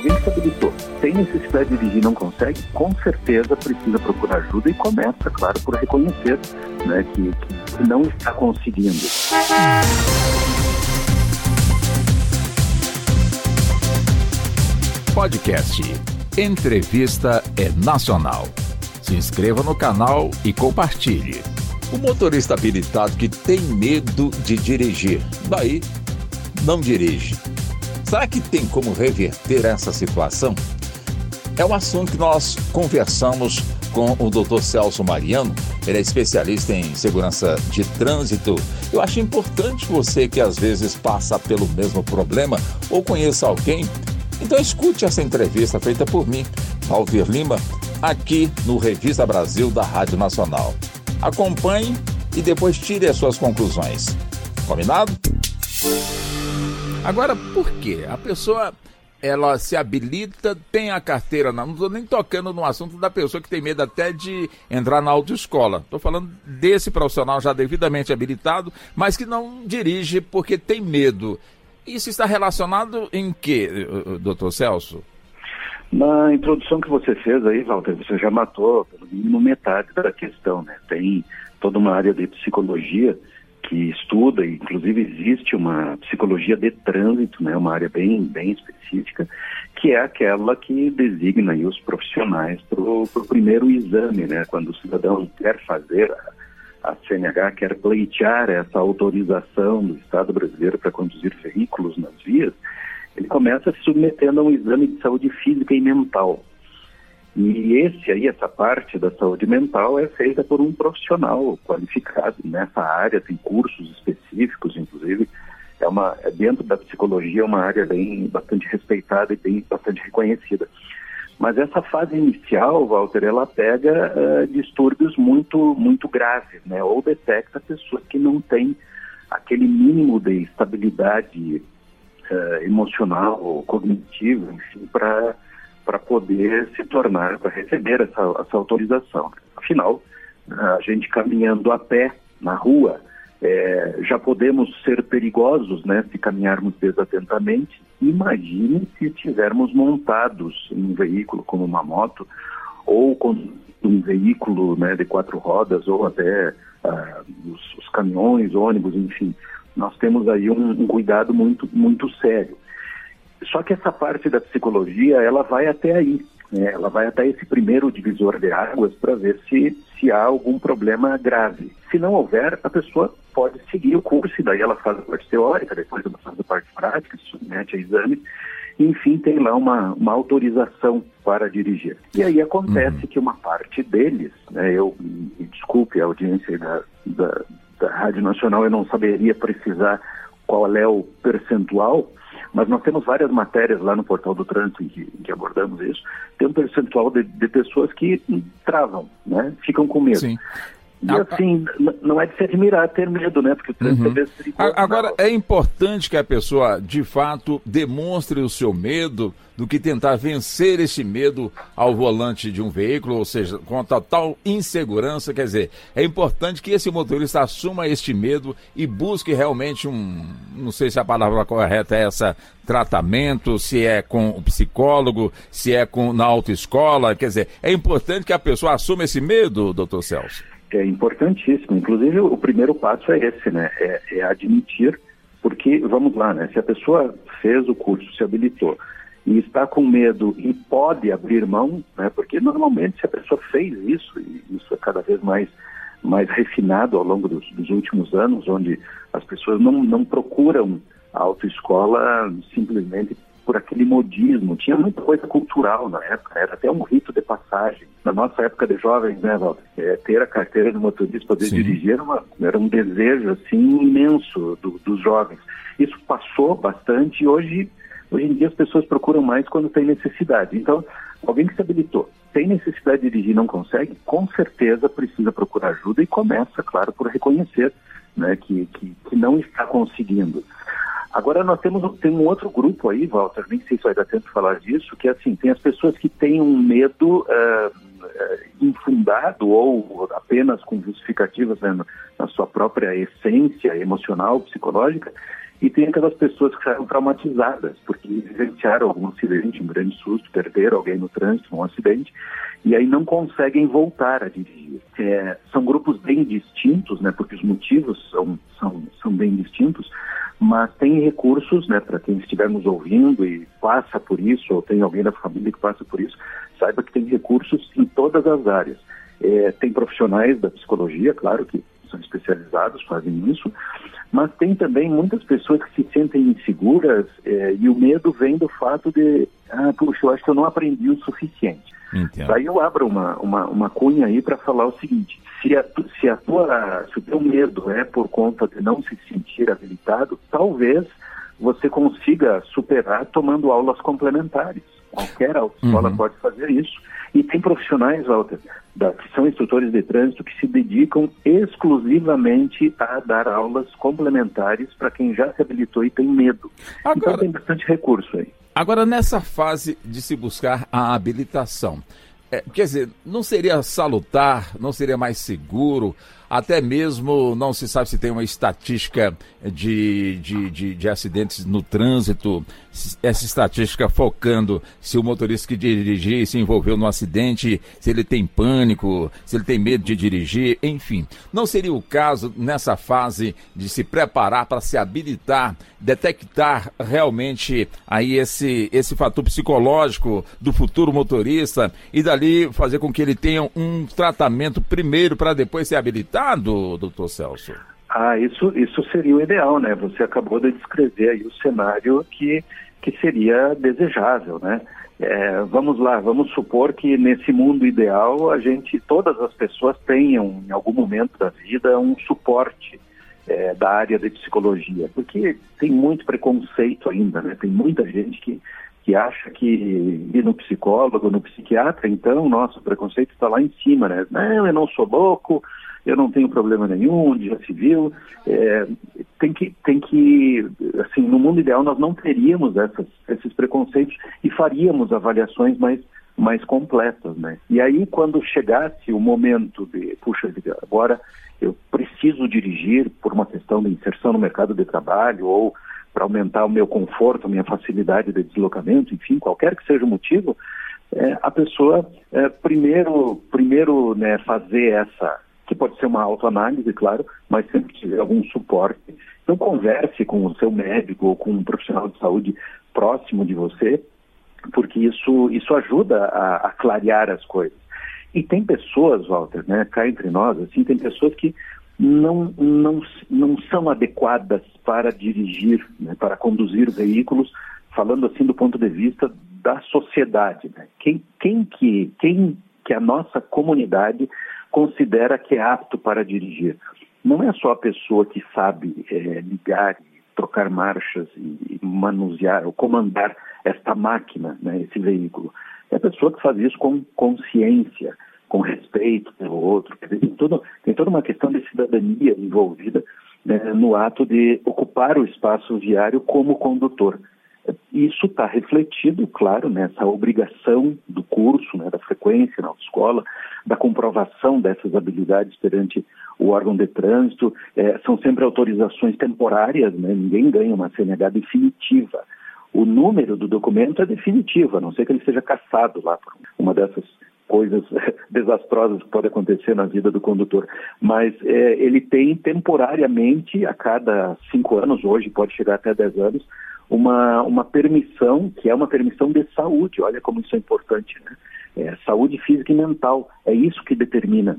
Alguém que se habilitou, tem necessidade de dirigir não consegue, com certeza precisa procurar ajuda e começa, claro, por reconhecer né, que, que não está conseguindo. Podcast Entrevista é Nacional. Se inscreva no canal e compartilhe. O motorista habilitado que tem medo de dirigir, daí não dirige. Será que tem como reverter essa situação? É um assunto que nós conversamos com o Dr. Celso Mariano, ele é especialista em segurança de trânsito. Eu acho importante você que às vezes passa pelo mesmo problema ou conheça alguém, então escute essa entrevista feita por mim, Valdir Lima, aqui no Revista Brasil da Rádio Nacional. Acompanhe e depois tire as suas conclusões. Combinado? Agora, por que a pessoa ela se habilita, tem a carteira, não estou nem tocando no assunto da pessoa que tem medo até de entrar na autoescola. Estou falando desse profissional já devidamente habilitado, mas que não dirige porque tem medo. Isso está relacionado em que, doutor Celso? Na introdução que você fez aí, Walter, você já matou pelo mínimo metade da questão, né? Tem toda uma área de psicologia que estuda, inclusive existe uma psicologia de trânsito, né, uma área bem, bem específica, que é aquela que designa os profissionais para o primeiro exame, né, quando o cidadão quer fazer a CNH, quer pleitear essa autorização do Estado brasileiro para conduzir veículos nas vias, ele começa se submetendo a um exame de saúde física e mental. E esse aí, essa parte da saúde mental é feita por um profissional qualificado nessa área, tem cursos específicos, inclusive, é uma é dentro da psicologia é uma área bem bastante respeitada e bem bastante reconhecida. Mas essa fase inicial, Walter, ela pega uh, distúrbios muito muito graves, né? Ou detecta pessoas que não têm aquele mínimo de estabilidade uh, emocional ou cognitiva, enfim, para para poder se tornar, para receber essa, essa autorização. Afinal, a gente caminhando a pé na rua, é, já podemos ser perigosos, né, se caminharmos desatentamente. Imagine se estivermos montados em um veículo como uma moto ou com um veículo né, de quatro rodas ou até uh, os, os, caminhões, ônibus, enfim. Nós temos aí um, um cuidado muito, muito sério. Só que essa parte da psicologia, ela vai até aí, né? ela vai até esse primeiro divisor de águas para ver se, se há algum problema grave. Se não houver, a pessoa pode seguir o curso e daí ela faz a parte teórica, depois ela faz a parte prática, submete a exame, enfim, tem lá uma, uma autorização para dirigir. E aí acontece uhum. que uma parte deles, né, eu me desculpe a audiência da, da, da Rádio Nacional, eu não saberia precisar qual é o percentual, mas nós temos várias matérias lá no portal do trânsito em que, em que abordamos isso. Tem um percentual de, de, pessoas que travam, né? ficam com medo. Sim. E assim, não é de se admirar ter medo, né? Porque uhum. é perigoso. Agora, é importante que a pessoa, de fato, demonstre o seu medo do que tentar vencer esse medo ao volante de um veículo, ou seja, com a total insegurança. Quer dizer, é importante que esse motorista assuma este medo e busque realmente um, não sei se a palavra correta é essa, tratamento, se é com o psicólogo, se é com na autoescola. Quer dizer, é importante que a pessoa assuma esse medo, doutor Celso é importantíssimo. Inclusive, o primeiro passo é esse, né? É, é, admitir, porque, vamos lá, né? Se a pessoa fez o curso, se habilitou e está com medo e pode abrir mão, né? Porque normalmente se a pessoa fez isso, e isso é cada vez mais mais refinado ao longo dos, dos últimos anos, onde as pessoas não, não procuram a autoescola simplesmente por aquele modismo. Tinha muita coisa cultural na época, era até um rito de passagem. Na nossa época de jovens, né, Walter? É, ter a carteira de motorista, poder Sim. dirigir, era, uma, era, um desejo assim imenso do, dos jovens. Isso passou bastante e hoje, hoje em dia as pessoas procuram mais quando tem necessidade. Então, alguém que se habilitou, tem necessidade de dirigir e não consegue, com certeza precisa procurar ajuda e começa, claro, por reconhecer né, que, que, que não está conseguindo. Agora nós temos tem um outro grupo aí, Walter, nem sei se vai dar tempo de falar disso, que é assim, tem as pessoas que têm um medo uh, infundado ou apenas com justificativas né, na sua própria essência emocional, psicológica, e tem aquelas pessoas que saem traumatizadas, porque vivenciaram algum acidente, um grande susto, perderam alguém no trânsito, um acidente, e aí não conseguem voltar a dirigir. É, são grupos bem distintos, né, porque os motivos são, são, são bem distintos, mas tem recursos, né, para quem estivermos ouvindo e passa por isso, ou tem alguém da família que passa por isso, saiba que tem recursos em todas as áreas. É, tem profissionais da psicologia, claro que são especializados, fazem isso, mas tem também muitas pessoas que se sentem inseguras é, e o medo vem do fato de, ah, puxa, eu acho que eu não aprendi o suficiente. Entendo. Daí eu abro uma, uma, uma cunha aí para falar o seguinte, se, a, se, a tua, se o teu medo é por conta de não se sentir habilitado, talvez você consiga superar tomando aulas complementares. Qualquer autoescola uhum. pode fazer isso. E tem profissionais, Walter, da, que são instrutores de trânsito que se dedicam exclusivamente a dar aulas complementares para quem já se habilitou e tem medo. Então, Agora, então tem bastante recurso aí. Agora, nessa fase de se buscar a habilitação, é, quer dizer, não seria salutar, não seria mais seguro até mesmo não se sabe se tem uma estatística de, de, de, de acidentes no trânsito, essa estatística focando se o motorista que dirigiu se envolveu no acidente, se ele tem pânico, se ele tem medo de dirigir, enfim. Não seria o caso nessa fase de se preparar para se habilitar, detectar realmente aí esse, esse fator psicológico do futuro motorista e dali fazer com que ele tenha um tratamento primeiro para depois ser habilitado? doutor Celso? Ah, isso, isso seria o ideal, né? Você acabou de descrever aí o cenário que, que seria desejável, né? É, vamos lá, vamos supor que nesse mundo ideal a gente, todas as pessoas tenham em algum momento da vida um suporte é, da área de psicologia, porque tem muito preconceito ainda, né? Tem muita gente que, que acha que ir no psicólogo, no psiquiatra, então, nossa, o preconceito está lá em cima, né? Não, eu não sou louco, eu não tenho problema nenhum, se viu. É, tem que, tem que, assim, no mundo ideal nós não teríamos essas, esses preconceitos e faríamos avaliações mais, mais completas, né? E aí quando chegasse o momento de, puxa, agora eu preciso dirigir por uma questão de inserção no mercado de trabalho ou para aumentar o meu conforto, a minha facilidade de deslocamento, enfim, qualquer que seja o motivo, é, a pessoa é, primeiro, primeiro né, fazer essa que pode ser uma autoanálise, claro, mas sempre tiver algum suporte. Então converse com o seu médico ou com um profissional de saúde próximo de você, porque isso, isso ajuda a, a clarear as coisas. E tem pessoas, Walter, né, cá entre nós, assim, tem pessoas que não, não, não são adequadas para dirigir, né, para conduzir veículos, falando assim do ponto de vista da sociedade. Né? Quem, quem, que, quem que a nossa comunidade considera que é apto para dirigir. Não é só a pessoa que sabe é, ligar, trocar marchas e manusear ou comandar esta máquina, né, esse veículo. É a pessoa que faz isso com consciência, com respeito pelo outro. Tem, tem toda uma questão de cidadania envolvida né, no ato de ocupar o espaço viário como condutor. Isso está refletido, claro, nessa obrigação do curso, né, da frequência na autoescola, da comprovação dessas habilidades perante o órgão de trânsito. É, são sempre autorizações temporárias, né, ninguém ganha uma CNH definitiva. O número do documento é definitivo, a não ser que ele seja caçado lá por uma dessas coisas desastrosas que podem acontecer na vida do condutor. Mas é, ele tem temporariamente, a cada cinco anos, hoje pode chegar até dez anos, uma, uma permissão, que é uma permissão de saúde. Olha como isso é importante, né? É, saúde física e mental. É isso que determina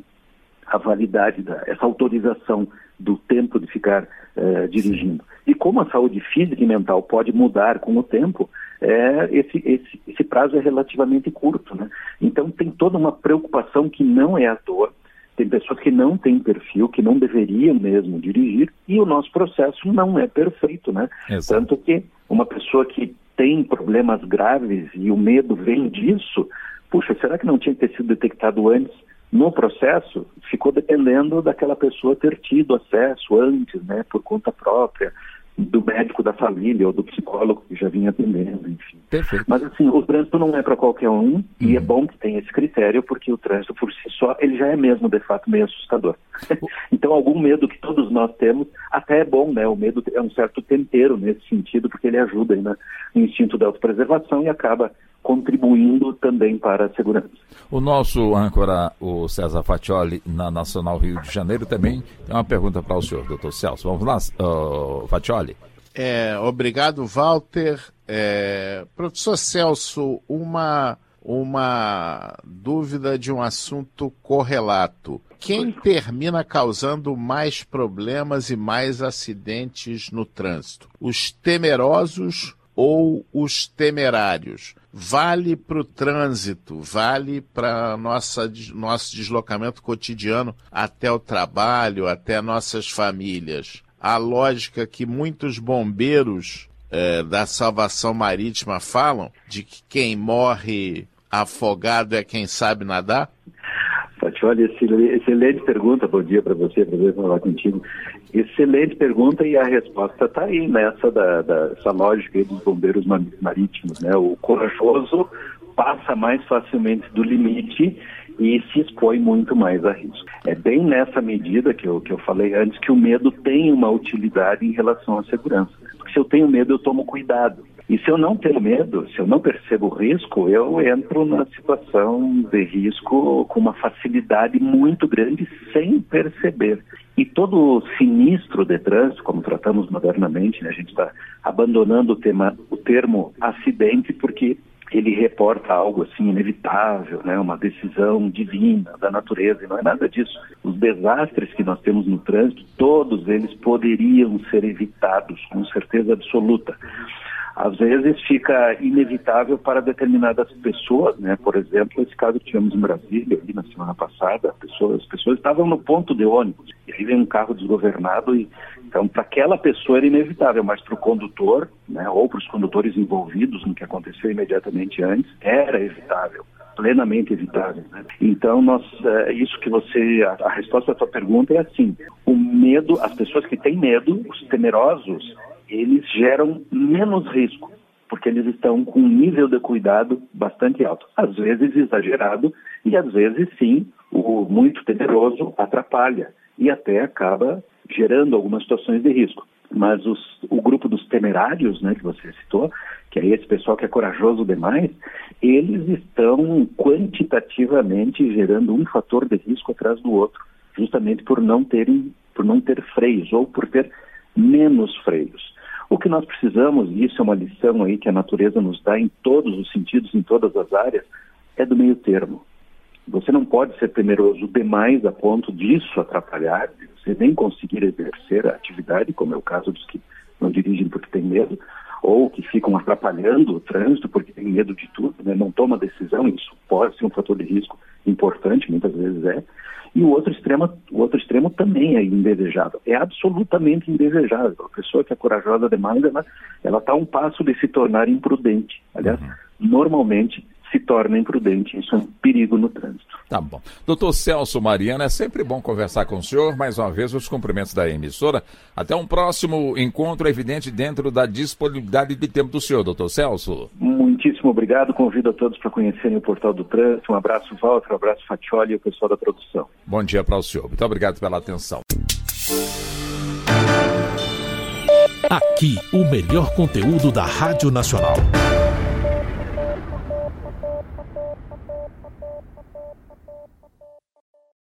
a validade, da, essa autorização do tempo de ficar é, dirigindo. E como a saúde física e mental pode mudar com o tempo, é, esse, esse, esse prazo é relativamente curto. Né? Então tem toda uma preocupação que não é à toa tem pessoas que não têm perfil, que não deveriam mesmo dirigir, e o nosso processo não é perfeito, né? Exato. Tanto que uma pessoa que tem problemas graves e o medo vem disso, puxa, será que não tinha que ter sido detectado antes? No processo, ficou dependendo daquela pessoa ter tido acesso antes, né, por conta própria, do médico da família ou do psicólogo que já vinha atendendo, enfim. Perfeito. Mas assim, o trânsito não é para qualquer um uhum. e é bom que tenha esse critério porque o trânsito por si só, ele já é mesmo de fato meio assustador. então algum medo que todos nós temos, até é bom, né? O medo é um certo tempero nesse sentido porque ele ajuda aí, né, no instinto da autopreservação e acaba contribuindo também para a segurança. O nosso âncora, o César Fatioli, na Nacional Rio de Janeiro, também tem uma pergunta para o senhor, doutor Celso. Vamos lá, uh, Fatioli. É, obrigado, Walter. É, professor Celso, uma, uma dúvida de um assunto correlato. Quem termina causando mais problemas e mais acidentes no trânsito? Os temerosos ou os temerários? Vale para o trânsito, vale para nosso deslocamento cotidiano até o trabalho, até nossas famílias a lógica que muitos bombeiros é, da salvação marítima falam, de que quem morre afogado é quem sabe nadar? Olha, excelente pergunta, bom dia para você, prazer falar contigo. Excelente pergunta e a resposta está aí nessa da, da, essa lógica dos bombeiros marítimos, né? O corajoso passa mais facilmente do limite e se expõe muito mais a risco. É bem nessa medida que eu, que eu falei antes que o medo tem uma utilidade em relação à segurança. Porque se eu tenho medo, eu tomo cuidado. E se eu não tenho medo, se eu não percebo o risco, eu entro na situação de risco com uma facilidade muito grande sem perceber. E todo sinistro de trânsito, como tratamos modernamente, né, a gente está abandonando o, tema, o termo acidente porque ele reporta algo assim inevitável, né, uma decisão divina da natureza, e não é nada disso. Os desastres que nós temos no trânsito, todos eles poderiam ser evitados, com certeza absoluta às vezes fica inevitável para determinadas pessoas, né? Por exemplo, esse caso que tivemos em Brasília ali na semana passada, as pessoas estavam no ponto de ônibus e aí vem um carro desgovernado e então para aquela pessoa era inevitável, mas para o condutor, né? Ou para os condutores envolvidos no que aconteceu imediatamente antes, era evitável plenamente evitável. Né? Então, nós, é, isso que você, a, a resposta à sua pergunta é assim: o medo, as pessoas que têm medo, os temerosos, eles geram menos risco, porque eles estão com um nível de cuidado bastante alto. Às vezes exagerado e às vezes sim, o muito temeroso atrapalha e até acaba gerando algumas situações de risco. Mas os, o grupo dos temerários, né, que você citou, que é esse pessoal que é corajoso demais, eles estão quantitativamente gerando um fator de risco atrás do outro, justamente por não terem, por não ter freios ou por ter menos freios. O que nós precisamos, e isso é uma lição aí que a natureza nos dá em todos os sentidos, em todas as áreas, é do meio termo. Você não pode ser temeroso demais a ponto disso atrapalhar, você nem conseguir exercer a atividade, como é o caso dos que não dirigem porque têm medo, ou que ficam atrapalhando o trânsito porque têm medo de tudo, né? não toma decisão, isso pode ser um fator de risco importante, muitas vezes é, e o outro extremo, o outro extremo também é indesejável. É absolutamente indesejável. A pessoa que é corajosa demais, ela está a um passo de se tornar imprudente. Aliás, uhum. normalmente se torna imprudente. Isso é um perigo no trânsito. Tá bom. Doutor Celso Mariana, é sempre bom conversar com o senhor. Mais uma vez, os cumprimentos da emissora. Até um próximo encontro, evidente, dentro da disponibilidade de tempo do senhor, doutor Celso. Muitíssimo obrigado. Convido a todos para conhecerem o Portal do Trânsito. Um abraço, Walter, um abraço, Fatioli e o pessoal da produção. Bom dia para o senhor. Muito obrigado pela atenção. Aqui, o melhor conteúdo da Rádio Nacional.